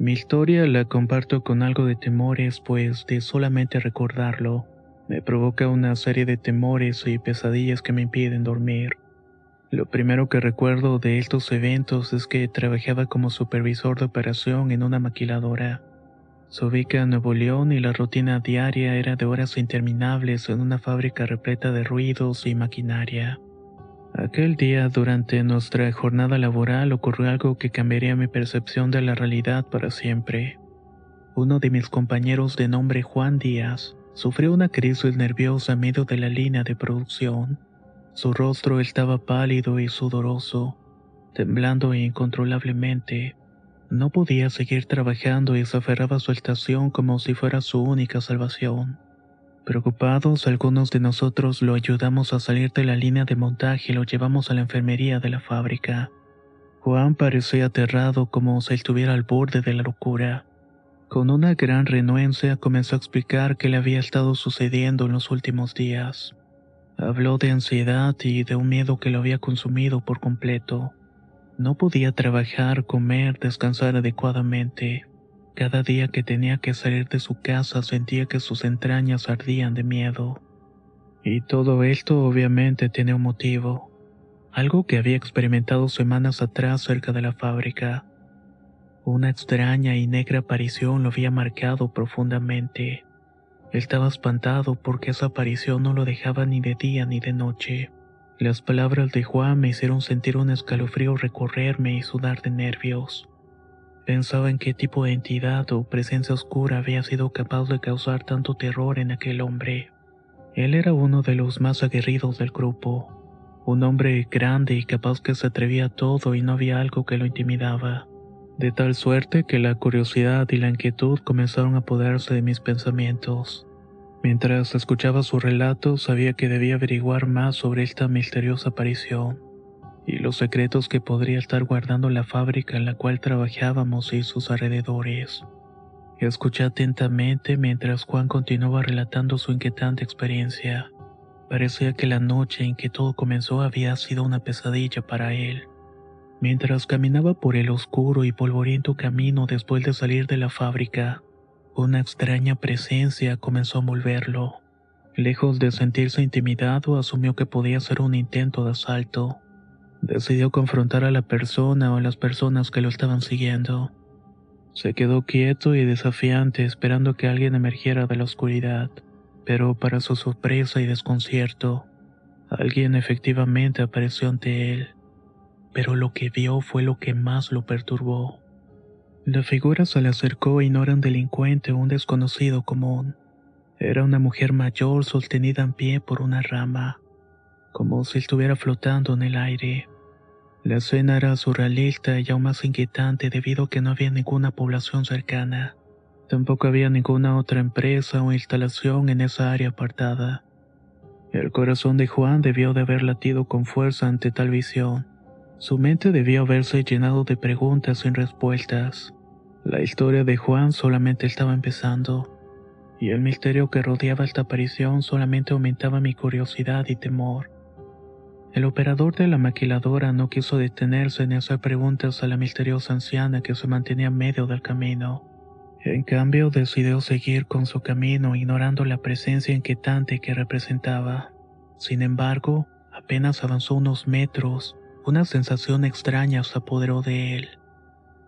Mi historia la comparto con algo de temores, pues de solamente recordarlo, me provoca una serie de temores y pesadillas que me impiden dormir. Lo primero que recuerdo de estos eventos es que trabajaba como supervisor de operación en una maquiladora. Se ubica en Nuevo León y la rutina diaria era de horas interminables en una fábrica repleta de ruidos y maquinaria. Aquel día, durante nuestra jornada laboral, ocurrió algo que cambiaría mi percepción de la realidad para siempre. Uno de mis compañeros de nombre Juan Díaz sufrió una crisis nerviosa en medio de la línea de producción. Su rostro estaba pálido y sudoroso, temblando incontrolablemente. No podía seguir trabajando y se aferraba a su estación como si fuera su única salvación. Preocupados, algunos de nosotros lo ayudamos a salir de la línea de montaje y lo llevamos a la enfermería de la fábrica. Juan parecía aterrado como si estuviera al borde de la locura. Con una gran renuencia comenzó a explicar qué le había estado sucediendo en los últimos días. Habló de ansiedad y de un miedo que lo había consumido por completo. No podía trabajar, comer, descansar adecuadamente. Cada día que tenía que salir de su casa sentía que sus entrañas ardían de miedo. Y todo esto obviamente tiene un motivo, algo que había experimentado semanas atrás cerca de la fábrica. Una extraña y negra aparición lo había marcado profundamente. Estaba espantado porque esa aparición no lo dejaba ni de día ni de noche. Las palabras de Juan me hicieron sentir un escalofrío recorrerme y sudar de nervios. Pensaba en qué tipo de entidad o presencia oscura había sido capaz de causar tanto terror en aquel hombre. Él era uno de los más aguerridos del grupo, un hombre grande y capaz que se atrevía a todo y no había algo que lo intimidaba, de tal suerte que la curiosidad y la inquietud comenzaron a apoderarse de mis pensamientos. Mientras escuchaba su relato sabía que debía averiguar más sobre esta misteriosa aparición y los secretos que podría estar guardando la fábrica en la cual trabajábamos y sus alrededores. Escuché atentamente mientras Juan continuaba relatando su inquietante experiencia. Parecía que la noche en que todo comenzó había sido una pesadilla para él. Mientras caminaba por el oscuro y polvoriento camino después de salir de la fábrica, una extraña presencia comenzó a envolverlo. Lejos de sentirse intimidado, asumió que podía ser un intento de asalto. Decidió confrontar a la persona o a las personas que lo estaban siguiendo. Se quedó quieto y desafiante esperando que alguien emergiera de la oscuridad, pero para su sorpresa y desconcierto, alguien efectivamente apareció ante él. Pero lo que vio fue lo que más lo perturbó. La figura se le acercó y no era un delincuente o un desconocido común. Era una mujer mayor sostenida en pie por una rama como si estuviera flotando en el aire. La escena era surrealista y aún más inquietante debido a que no había ninguna población cercana. Tampoco había ninguna otra empresa o instalación en esa área apartada. El corazón de Juan debió de haber latido con fuerza ante tal visión. Su mente debió haberse llenado de preguntas sin respuestas. La historia de Juan solamente estaba empezando, y el misterio que rodeaba esta aparición solamente aumentaba mi curiosidad y temor. El operador de la maquiladora no quiso detenerse ni hacer preguntas a la misteriosa anciana que se mantenía en medio del camino. En cambio, decidió seguir con su camino ignorando la presencia inquietante que representaba. Sin embargo, apenas avanzó unos metros, una sensación extraña se apoderó de él.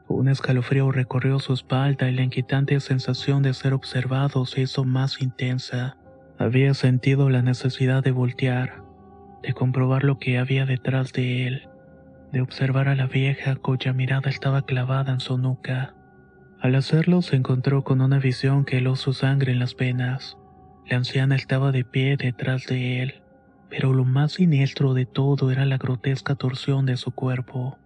Un escalofrío recorrió su espalda y la inquietante sensación de ser observado se hizo más intensa. Había sentido la necesidad de voltear, de comprobar lo que había detrás de él, de observar a la vieja cuya mirada estaba clavada en su nuca. Al hacerlo se encontró con una visión que heló su sangre en las venas. La anciana estaba de pie detrás de él, pero lo más siniestro de todo era la grotesca torsión de su cuerpo.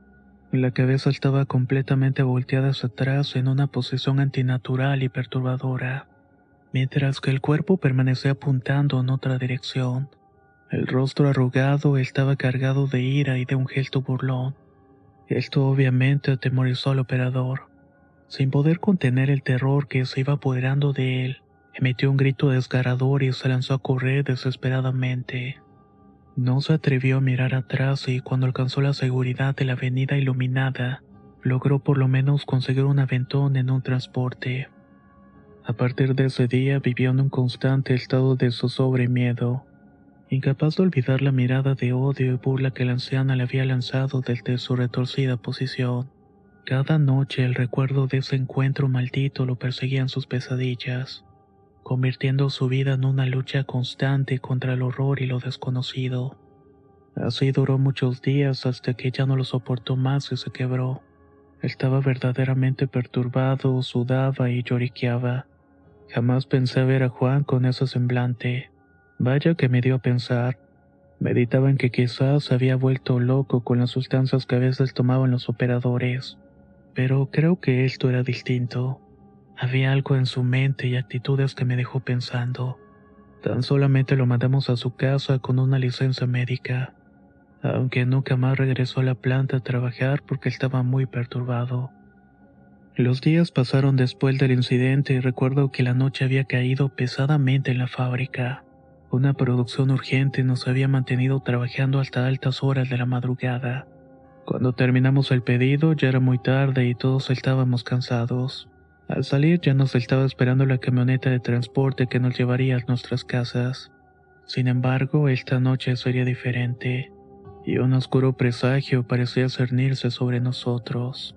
La cabeza estaba completamente volteada hacia atrás en una posición antinatural y perturbadora, mientras que el cuerpo permanecía apuntando en otra dirección. El rostro arrugado estaba cargado de ira y de un gesto burlón. Esto obviamente atemorizó al operador. Sin poder contener el terror que se iba apoderando de él, emitió un grito desgarrador y se lanzó a correr desesperadamente. No se atrevió a mirar atrás y cuando alcanzó la seguridad de la avenida iluminada, logró por lo menos conseguir un aventón en un transporte. A partir de ese día vivió en un constante estado de zozobra y miedo, incapaz de olvidar la mirada de odio y burla que la anciana le había lanzado desde su retorcida posición. Cada noche el recuerdo de ese encuentro maldito lo perseguía en sus pesadillas, convirtiendo su vida en una lucha constante contra el horror y lo desconocido. Así duró muchos días hasta que ya no lo soportó más y se quebró. Estaba verdaderamente perturbado, sudaba y lloriqueaba. Jamás pensé ver a Juan con ese semblante. Vaya que me dio a pensar. Meditaba en que quizás había vuelto loco con las sustancias que a veces tomaban los operadores. Pero creo que esto era distinto. Había algo en su mente y actitudes que me dejó pensando. Tan solamente lo mandamos a su casa con una licencia médica, aunque nunca más regresó a la planta a trabajar porque estaba muy perturbado. Los días pasaron después del incidente y recuerdo que la noche había caído pesadamente en la fábrica. Una producción urgente nos había mantenido trabajando hasta altas horas de la madrugada. Cuando terminamos el pedido ya era muy tarde y todos estábamos cansados. Al salir ya nos estaba esperando la camioneta de transporte que nos llevaría a nuestras casas. Sin embargo, esta noche sería diferente, y un oscuro presagio parecía cernirse sobre nosotros.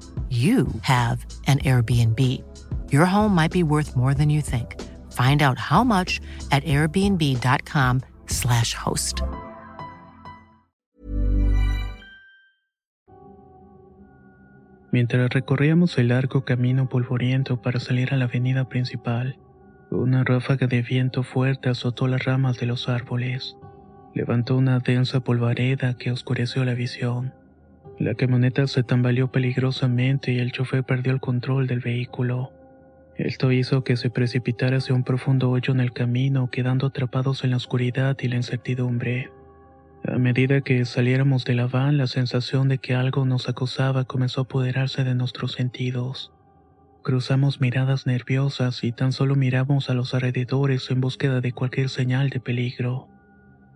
you have an Airbnb. Your home might be worth more than you think. Find out how much at airbnb.com/slash host. Mientras recorríamos el largo camino polvoriento para salir a la avenida principal, una ráfaga de viento fuerte azotó las ramas de los árboles. Levantó una densa polvareda que oscureció la visión. La camioneta se tambaleó peligrosamente y el chofer perdió el control del vehículo. Esto hizo que se precipitara hacia un profundo hoyo en el camino, quedando atrapados en la oscuridad y la incertidumbre. A medida que saliéramos de la van, la sensación de que algo nos acosaba comenzó a apoderarse de nuestros sentidos. Cruzamos miradas nerviosas y tan solo miramos a los alrededores en búsqueda de cualquier señal de peligro.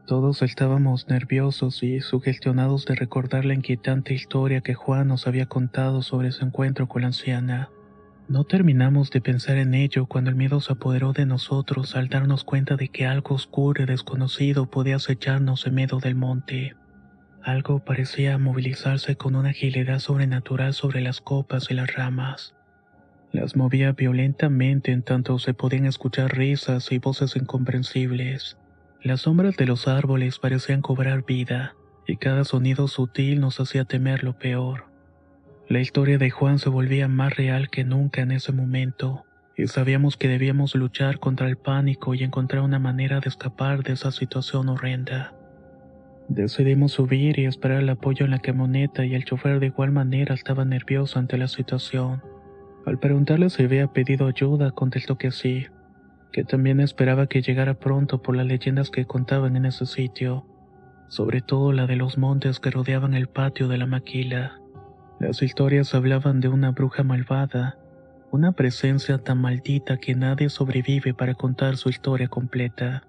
Todos estábamos nerviosos y sugestionados de recordar la inquietante historia que Juan nos había contado sobre su encuentro con la anciana. No terminamos de pensar en ello cuando el miedo se apoderó de nosotros al darnos cuenta de que algo oscuro y desconocido podía acecharnos en medio del monte. Algo parecía movilizarse con una agilidad sobrenatural sobre las copas y las ramas. Las movía violentamente en tanto se podían escuchar risas y voces incomprensibles. Las sombras de los árboles parecían cobrar vida, y cada sonido sutil nos hacía temer lo peor. La historia de Juan se volvía más real que nunca en ese momento, y sabíamos que debíamos luchar contra el pánico y encontrar una manera de escapar de esa situación horrenda. Decidimos subir y esperar el apoyo en la camioneta y el chofer de igual manera estaba nervioso ante la situación. Al preguntarle si había pedido ayuda, contestó que sí, que también esperaba que llegara pronto por las leyendas que contaban en ese sitio, sobre todo la de los montes que rodeaban el patio de la maquila. Las historias hablaban de una bruja malvada, una presencia tan maldita que nadie sobrevive para contar su historia completa.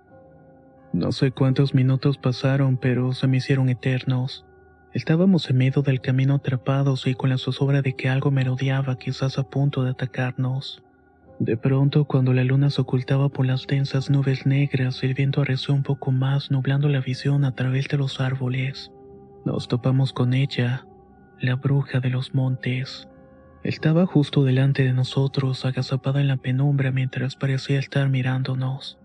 No sé cuántos minutos pasaron, pero se me hicieron eternos. Estábamos en medio del camino atrapados y con la zozobra de que algo merodeaba quizás a punto de atacarnos. De pronto, cuando la luna se ocultaba por las densas nubes negras, el viento arreció un poco más, nublando la visión a través de los árboles. Nos topamos con ella, la bruja de los montes. Estaba justo delante de nosotros, agazapada en la penumbra mientras parecía estar mirándonos.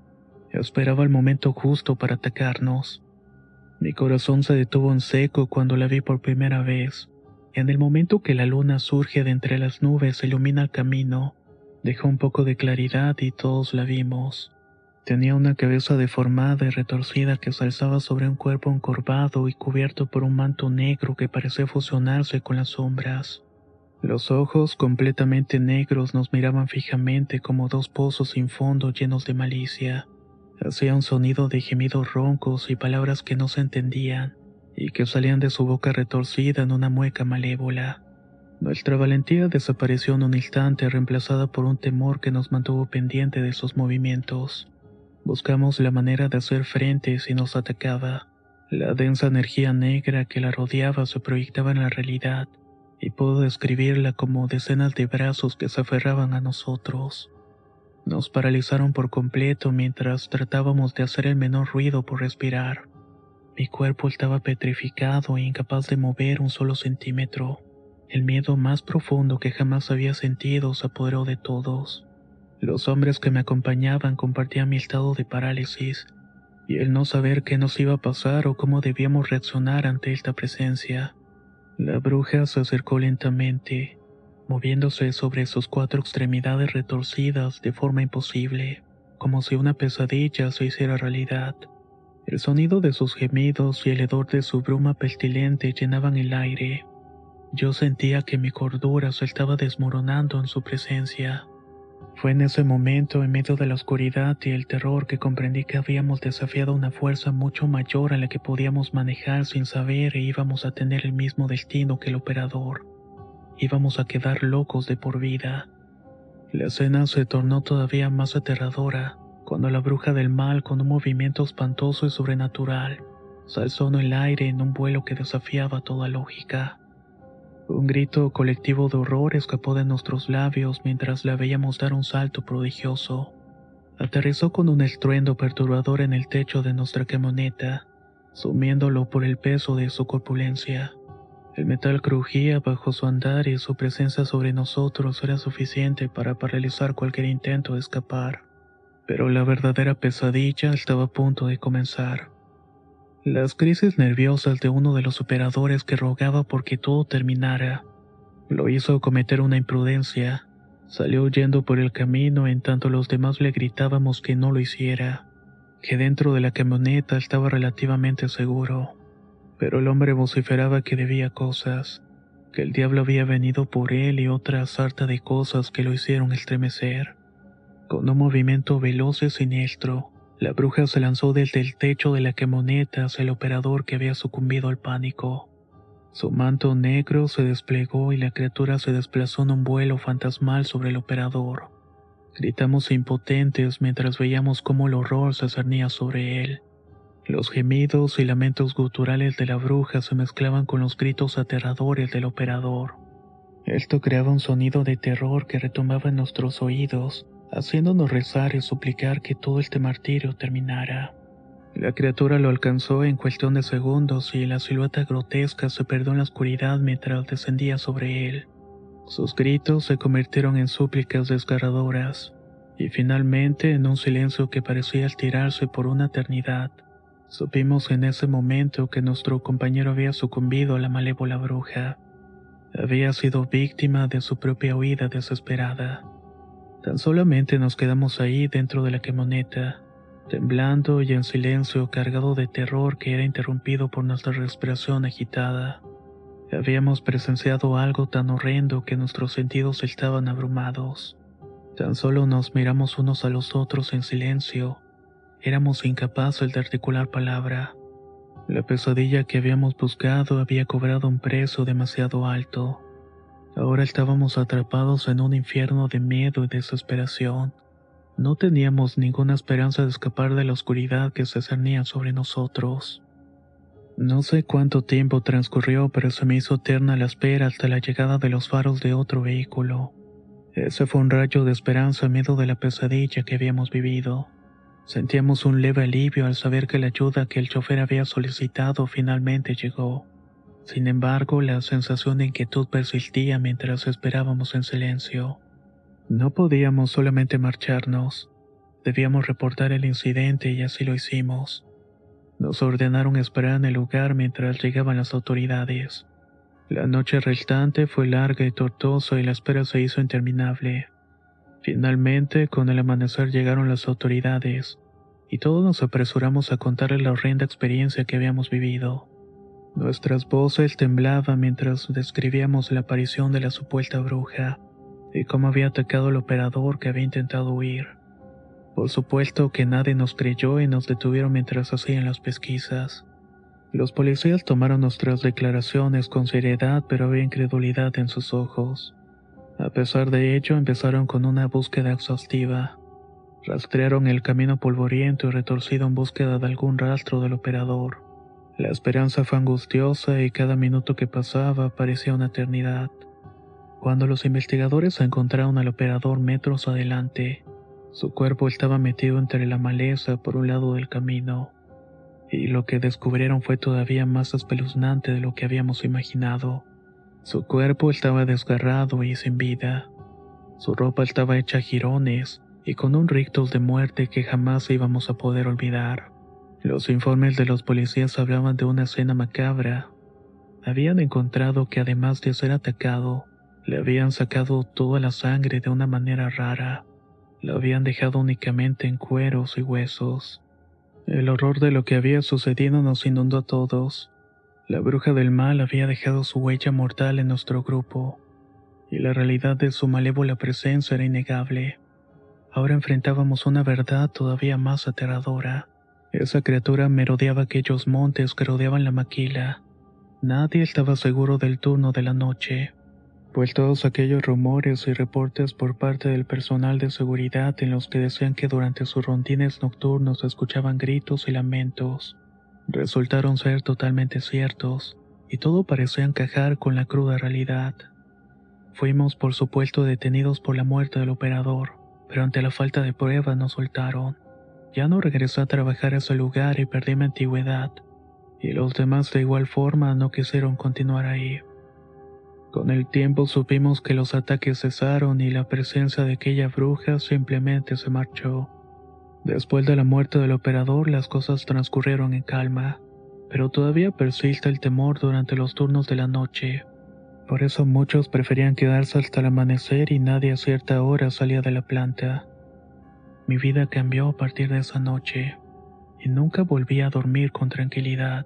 Esperaba el momento justo para atacarnos. Mi corazón se detuvo en seco cuando la vi por primera vez. En el momento que la luna surge de entre las nubes ilumina el camino, dejó un poco de claridad y todos la vimos. Tenía una cabeza deformada y retorcida que se alzaba sobre un cuerpo encorvado y cubierto por un manto negro que parecía fusionarse con las sombras. Los ojos completamente negros nos miraban fijamente como dos pozos sin fondo llenos de malicia. Hacía un sonido de gemidos roncos y palabras que no se entendían, y que salían de su boca retorcida en una mueca malévola. Nuestra valentía desapareció en un instante reemplazada por un temor que nos mantuvo pendiente de sus movimientos. Buscamos la manera de hacer frente si nos atacaba. La densa energía negra que la rodeaba se proyectaba en la realidad, y puedo describirla como decenas de brazos que se aferraban a nosotros. Nos paralizaron por completo mientras tratábamos de hacer el menor ruido por respirar. Mi cuerpo estaba petrificado e incapaz de mover un solo centímetro. El miedo más profundo que jamás había sentido se apoderó de todos. Los hombres que me acompañaban compartían mi estado de parálisis, y el no saber qué nos iba a pasar o cómo debíamos reaccionar ante esta presencia. La bruja se acercó lentamente, moviéndose sobre sus cuatro extremidades retorcidas de forma imposible, como si una pesadilla se hiciera realidad. El sonido de sus gemidos y el hedor de su bruma pestilente llenaban el aire. Yo sentía que mi cordura se estaba desmoronando en su presencia. Fue en ese momento, en medio de la oscuridad y el terror, que comprendí que habíamos desafiado una fuerza mucho mayor a la que podíamos manejar sin saber e íbamos a tener el mismo destino que el operador íbamos a quedar locos de por vida. La escena se tornó todavía más aterradora cuando la bruja del mal, con un movimiento espantoso y sobrenatural, se alzó en el aire en un vuelo que desafiaba toda lógica. Un grito colectivo de horror escapó de nuestros labios mientras la veíamos dar un salto prodigioso. Aterrizó con un estruendo perturbador en el techo de nuestra camioneta, sumiéndolo por el peso de su corpulencia. El metal crujía bajo su andar y su presencia sobre nosotros era suficiente para paralizar cualquier intento de escapar. Pero la verdadera pesadilla estaba a punto de comenzar. Las crisis nerviosas de uno de los operadores que rogaba porque todo terminara. Lo hizo cometer una imprudencia. Salió huyendo por el camino en tanto los demás le gritábamos que no lo hiciera, que dentro de la camioneta estaba relativamente seguro. Pero el hombre vociferaba que debía cosas, que el diablo había venido por él y otra sarta de cosas que lo hicieron estremecer. Con un movimiento veloz y siniestro, la bruja se lanzó desde el techo de la camioneta hacia el operador que había sucumbido al pánico. Su manto negro se desplegó y la criatura se desplazó en un vuelo fantasmal sobre el operador. Gritamos impotentes mientras veíamos cómo el horror se cernía sobre él. Los gemidos y lamentos guturales de la bruja se mezclaban con los gritos aterradores del operador. Esto creaba un sonido de terror que retumbaba en nuestros oídos, haciéndonos rezar y suplicar que todo este martirio terminara. La criatura lo alcanzó en cuestión de segundos y la silueta grotesca se perdió en la oscuridad mientras descendía sobre él. Sus gritos se convirtieron en súplicas desgarradoras, y finalmente en un silencio que parecía estirarse por una eternidad. Supimos en ese momento que nuestro compañero había sucumbido a la malévola bruja. Había sido víctima de su propia huida desesperada. Tan solamente nos quedamos ahí dentro de la camioneta, temblando y en silencio cargado de terror que era interrumpido por nuestra respiración agitada. Habíamos presenciado algo tan horrendo que nuestros sentidos estaban abrumados. Tan solo nos miramos unos a los otros en silencio. Éramos incapaces de articular palabra. La pesadilla que habíamos buscado había cobrado un precio demasiado alto. Ahora estábamos atrapados en un infierno de miedo y desesperación. No teníamos ninguna esperanza de escapar de la oscuridad que se cernía sobre nosotros. No sé cuánto tiempo transcurrió, pero se me hizo eterna la espera hasta la llegada de los faros de otro vehículo. Ese fue un rayo de esperanza en medio de la pesadilla que habíamos vivido. Sentíamos un leve alivio al saber que la ayuda que el chofer había solicitado finalmente llegó. Sin embargo, la sensación de inquietud persistía mientras esperábamos en silencio. No podíamos solamente marcharnos. Debíamos reportar el incidente y así lo hicimos. Nos ordenaron esperar en el lugar mientras llegaban las autoridades. La noche restante fue larga y tortuosa y la espera se hizo interminable. Finalmente, con el amanecer llegaron las autoridades, y todos nos apresuramos a contarles la horrenda experiencia que habíamos vivido. Nuestras voces temblaban mientras describíamos la aparición de la supuesta bruja y cómo había atacado al operador que había intentado huir. Por supuesto que nadie nos creyó y nos detuvieron mientras hacían las pesquisas. Los policías tomaron nuestras declaraciones con seriedad, pero había incredulidad en sus ojos. A pesar de ello, empezaron con una búsqueda exhaustiva. Rastrearon el camino polvoriento y retorcido en búsqueda de algún rastro del operador. La esperanza fue angustiosa y cada minuto que pasaba parecía una eternidad. Cuando los investigadores encontraron al operador metros adelante, su cuerpo estaba metido entre la maleza por un lado del camino, y lo que descubrieron fue todavía más espeluznante de lo que habíamos imaginado. Su cuerpo estaba desgarrado y sin vida. Su ropa estaba hecha a jirones y con un rictus de muerte que jamás íbamos a poder olvidar. Los informes de los policías hablaban de una escena macabra. Habían encontrado que además de ser atacado, le habían sacado toda la sangre de una manera rara. Lo habían dejado únicamente en cueros y huesos. El horror de lo que había sucedido nos inundó a todos. La bruja del mal había dejado su huella mortal en nuestro grupo, y la realidad de su malévola presencia era innegable. Ahora enfrentábamos una verdad todavía más aterradora. Esa criatura merodeaba aquellos montes que rodeaban la maquila. Nadie estaba seguro del turno de la noche, pues todos aquellos rumores y reportes por parte del personal de seguridad en los que decían que durante sus rondines nocturnos escuchaban gritos y lamentos, resultaron ser totalmente ciertos, y todo parecía encajar con la cruda realidad. Fuimos por supuesto detenidos por la muerte del operador, pero ante la falta de pruebas nos soltaron. Ya no regresé a trabajar a ese lugar y perdí mi antigüedad, y los demás de igual forma no quisieron continuar ahí. Con el tiempo supimos que los ataques cesaron y la presencia de aquella bruja simplemente se marchó. Después de la muerte del operador las cosas transcurrieron en calma, pero todavía persiste el temor durante los turnos de la noche. Por eso muchos preferían quedarse hasta el amanecer y nadie a cierta hora salía de la planta. Mi vida cambió a partir de esa noche y nunca volví a dormir con tranquilidad.